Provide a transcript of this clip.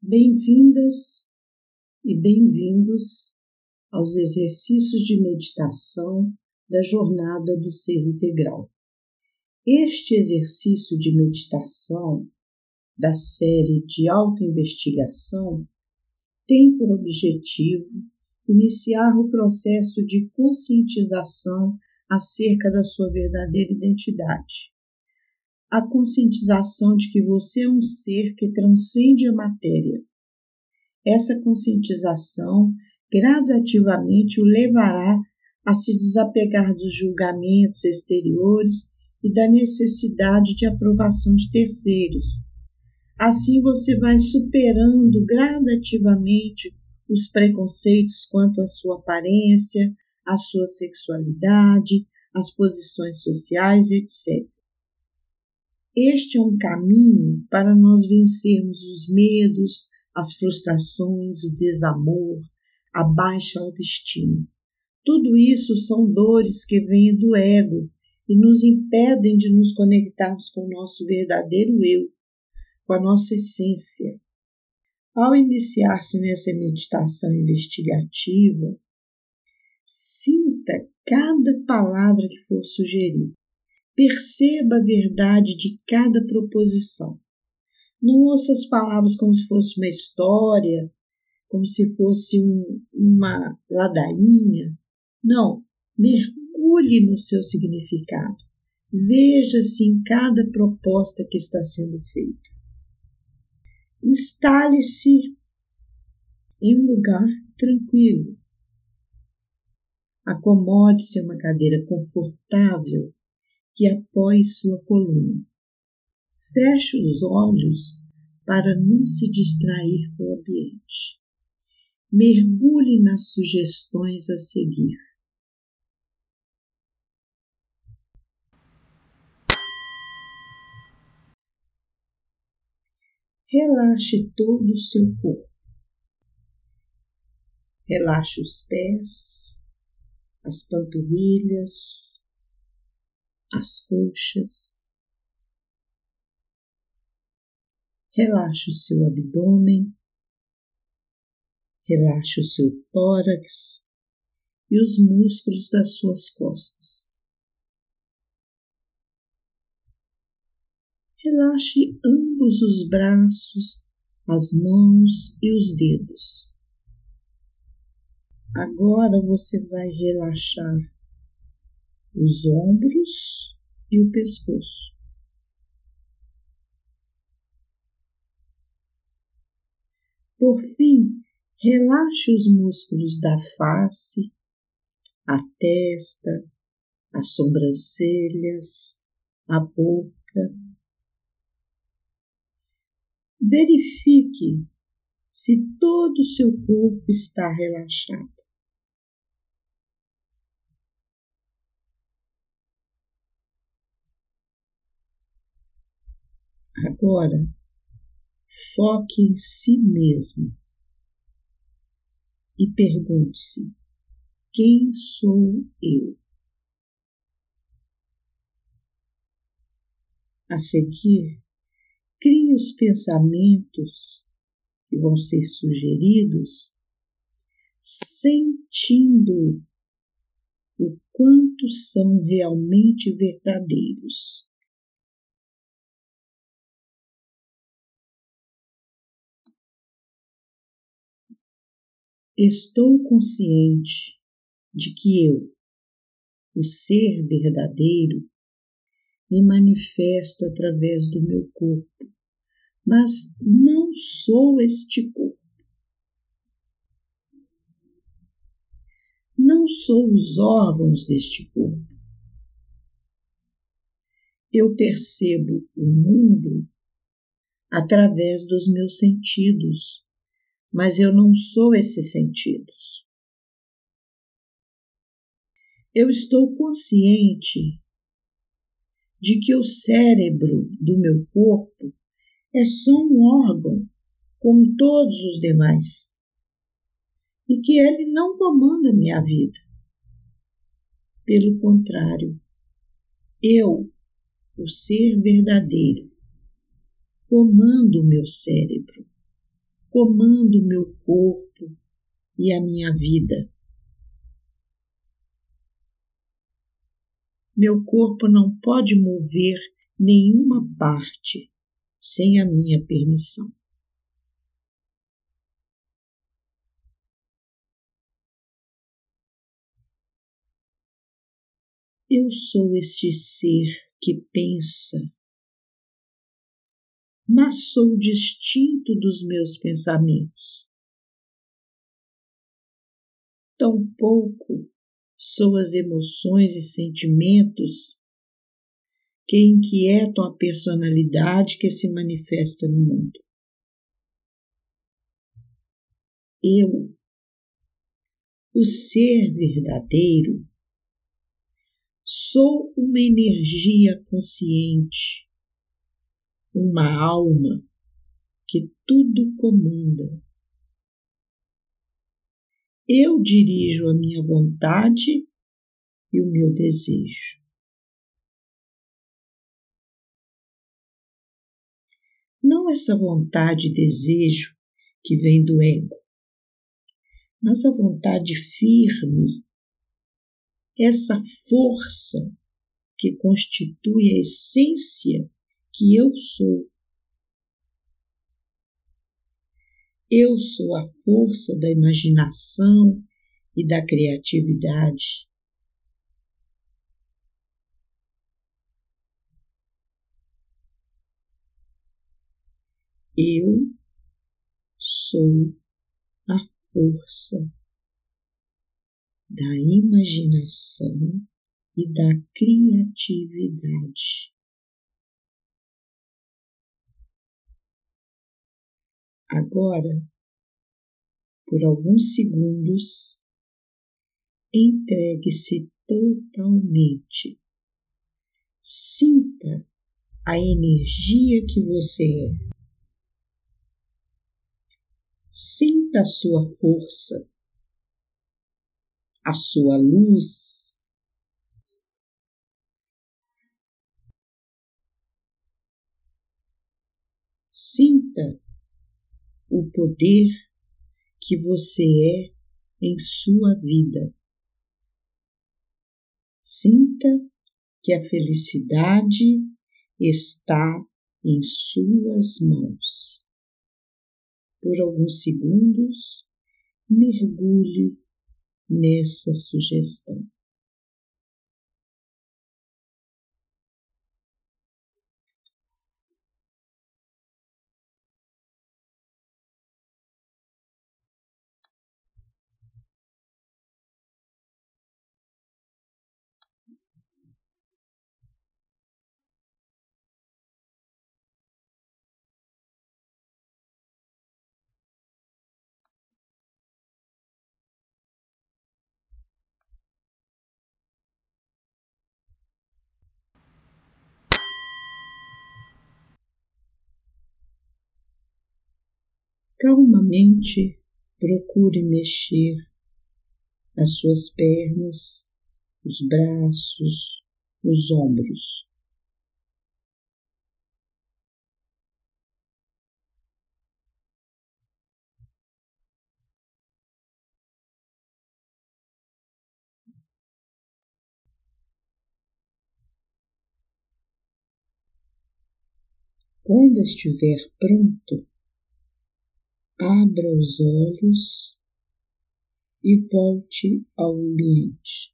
Bem-vindas e bem-vindos aos exercícios de meditação da jornada do ser integral. Este exercício de meditação da série de autoinvestigação tem por objetivo iniciar o processo de conscientização acerca da sua verdadeira identidade a conscientização de que você é um ser que transcende a matéria. Essa conscientização gradativamente o levará a se desapegar dos julgamentos exteriores e da necessidade de aprovação de terceiros. Assim você vai superando gradativamente os preconceitos quanto à sua aparência, à sua sexualidade, às posições sociais, etc. Este é um caminho para nós vencermos os medos, as frustrações, o desamor, a baixa autoestima. Tudo isso são dores que vêm do ego e nos impedem de nos conectarmos com o nosso verdadeiro eu, com a nossa essência. Ao iniciar-se nessa meditação investigativa, sinta cada palavra que for sugerida Perceba a verdade de cada proposição. Não ouça as palavras como se fosse uma história, como se fosse um, uma ladainha. Não, mergulhe no seu significado. Veja-se em cada proposta que está sendo feita. Instale-se em um lugar tranquilo. Acomode-se em uma cadeira confortável que apoie sua coluna. Feche os olhos para não se distrair com o ambiente. Mergulhe nas sugestões a seguir. Relaxe todo o seu corpo. Relaxe os pés, as panturrilhas, as coxas. Relaxe o seu abdômen, relaxe o seu tórax e os músculos das suas costas. Relaxe ambos os braços, as mãos e os dedos. Agora você vai relaxar os ombros e o pescoço. Por fim, relaxe os músculos da face, a testa, as sobrancelhas, a boca. Verifique se todo o seu corpo está relaxado. Agora, foque em si mesmo e pergunte-se: quem sou eu? A seguir, crie os pensamentos que vão ser sugeridos, sentindo o quanto são realmente verdadeiros. Estou consciente de que eu, o ser verdadeiro, me manifesto através do meu corpo, mas não sou este corpo. Não sou os órgãos deste corpo. Eu percebo o mundo através dos meus sentidos mas eu não sou esses sentidos. Eu estou consciente de que o cérebro do meu corpo é só um órgão, como todos os demais, e que ele não comanda minha vida. Pelo contrário, eu, o ser verdadeiro, comando o meu cérebro comanda o meu corpo e a minha vida. Meu corpo não pode mover nenhuma parte sem a minha permissão. Eu sou este ser que pensa, mas sou distinto dos meus pensamentos. Tampouco são as emoções e sentimentos que inquietam a personalidade que se manifesta no mundo. Eu, o ser verdadeiro, sou uma energia consciente, uma alma que tudo comanda. Eu dirijo a minha vontade e o meu desejo. não essa vontade e desejo que vem do ego, mas a vontade firme, essa força que constitui a essência que eu sou. Eu sou a força da imaginação e da criatividade. Eu sou a força da imaginação e da criatividade. Agora, por alguns segundos, entregue-se totalmente. Sinta a energia que você é. Sinta a sua força, a sua luz. Sinta o poder que você é em sua vida. Sinta que a felicidade está em suas mãos por alguns segundos, mergulhe nessa sugestão. Calmamente procure mexer as suas pernas, os braços, os ombros. Quando estiver pronto, abra os olhos e volte ao ambiente.